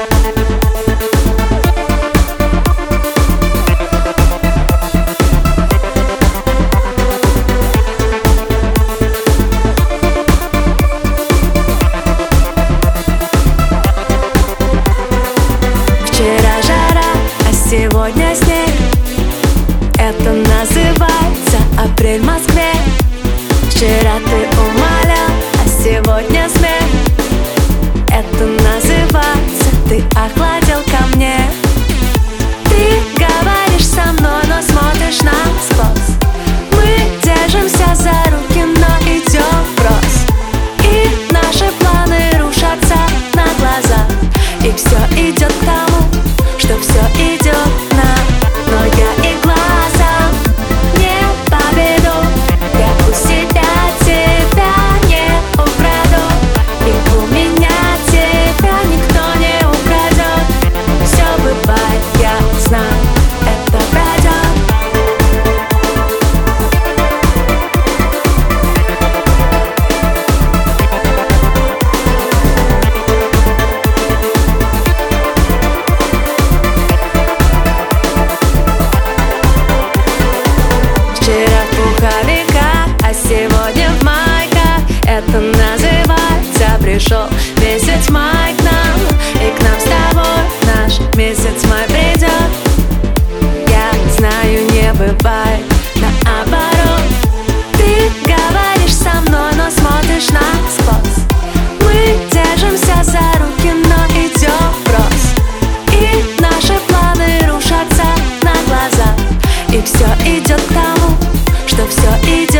А сегодня снег. Это называется апрель в Москве. Вчера ты умолял, а сегодня смех Это называется ты охладил ко мне. Ты говоришь со мной, но смотришь на спрос Мы держимся за руки, но идем вброс И наши планы рушатся на глаза, И все идет к тому И все идет к тому, что все идет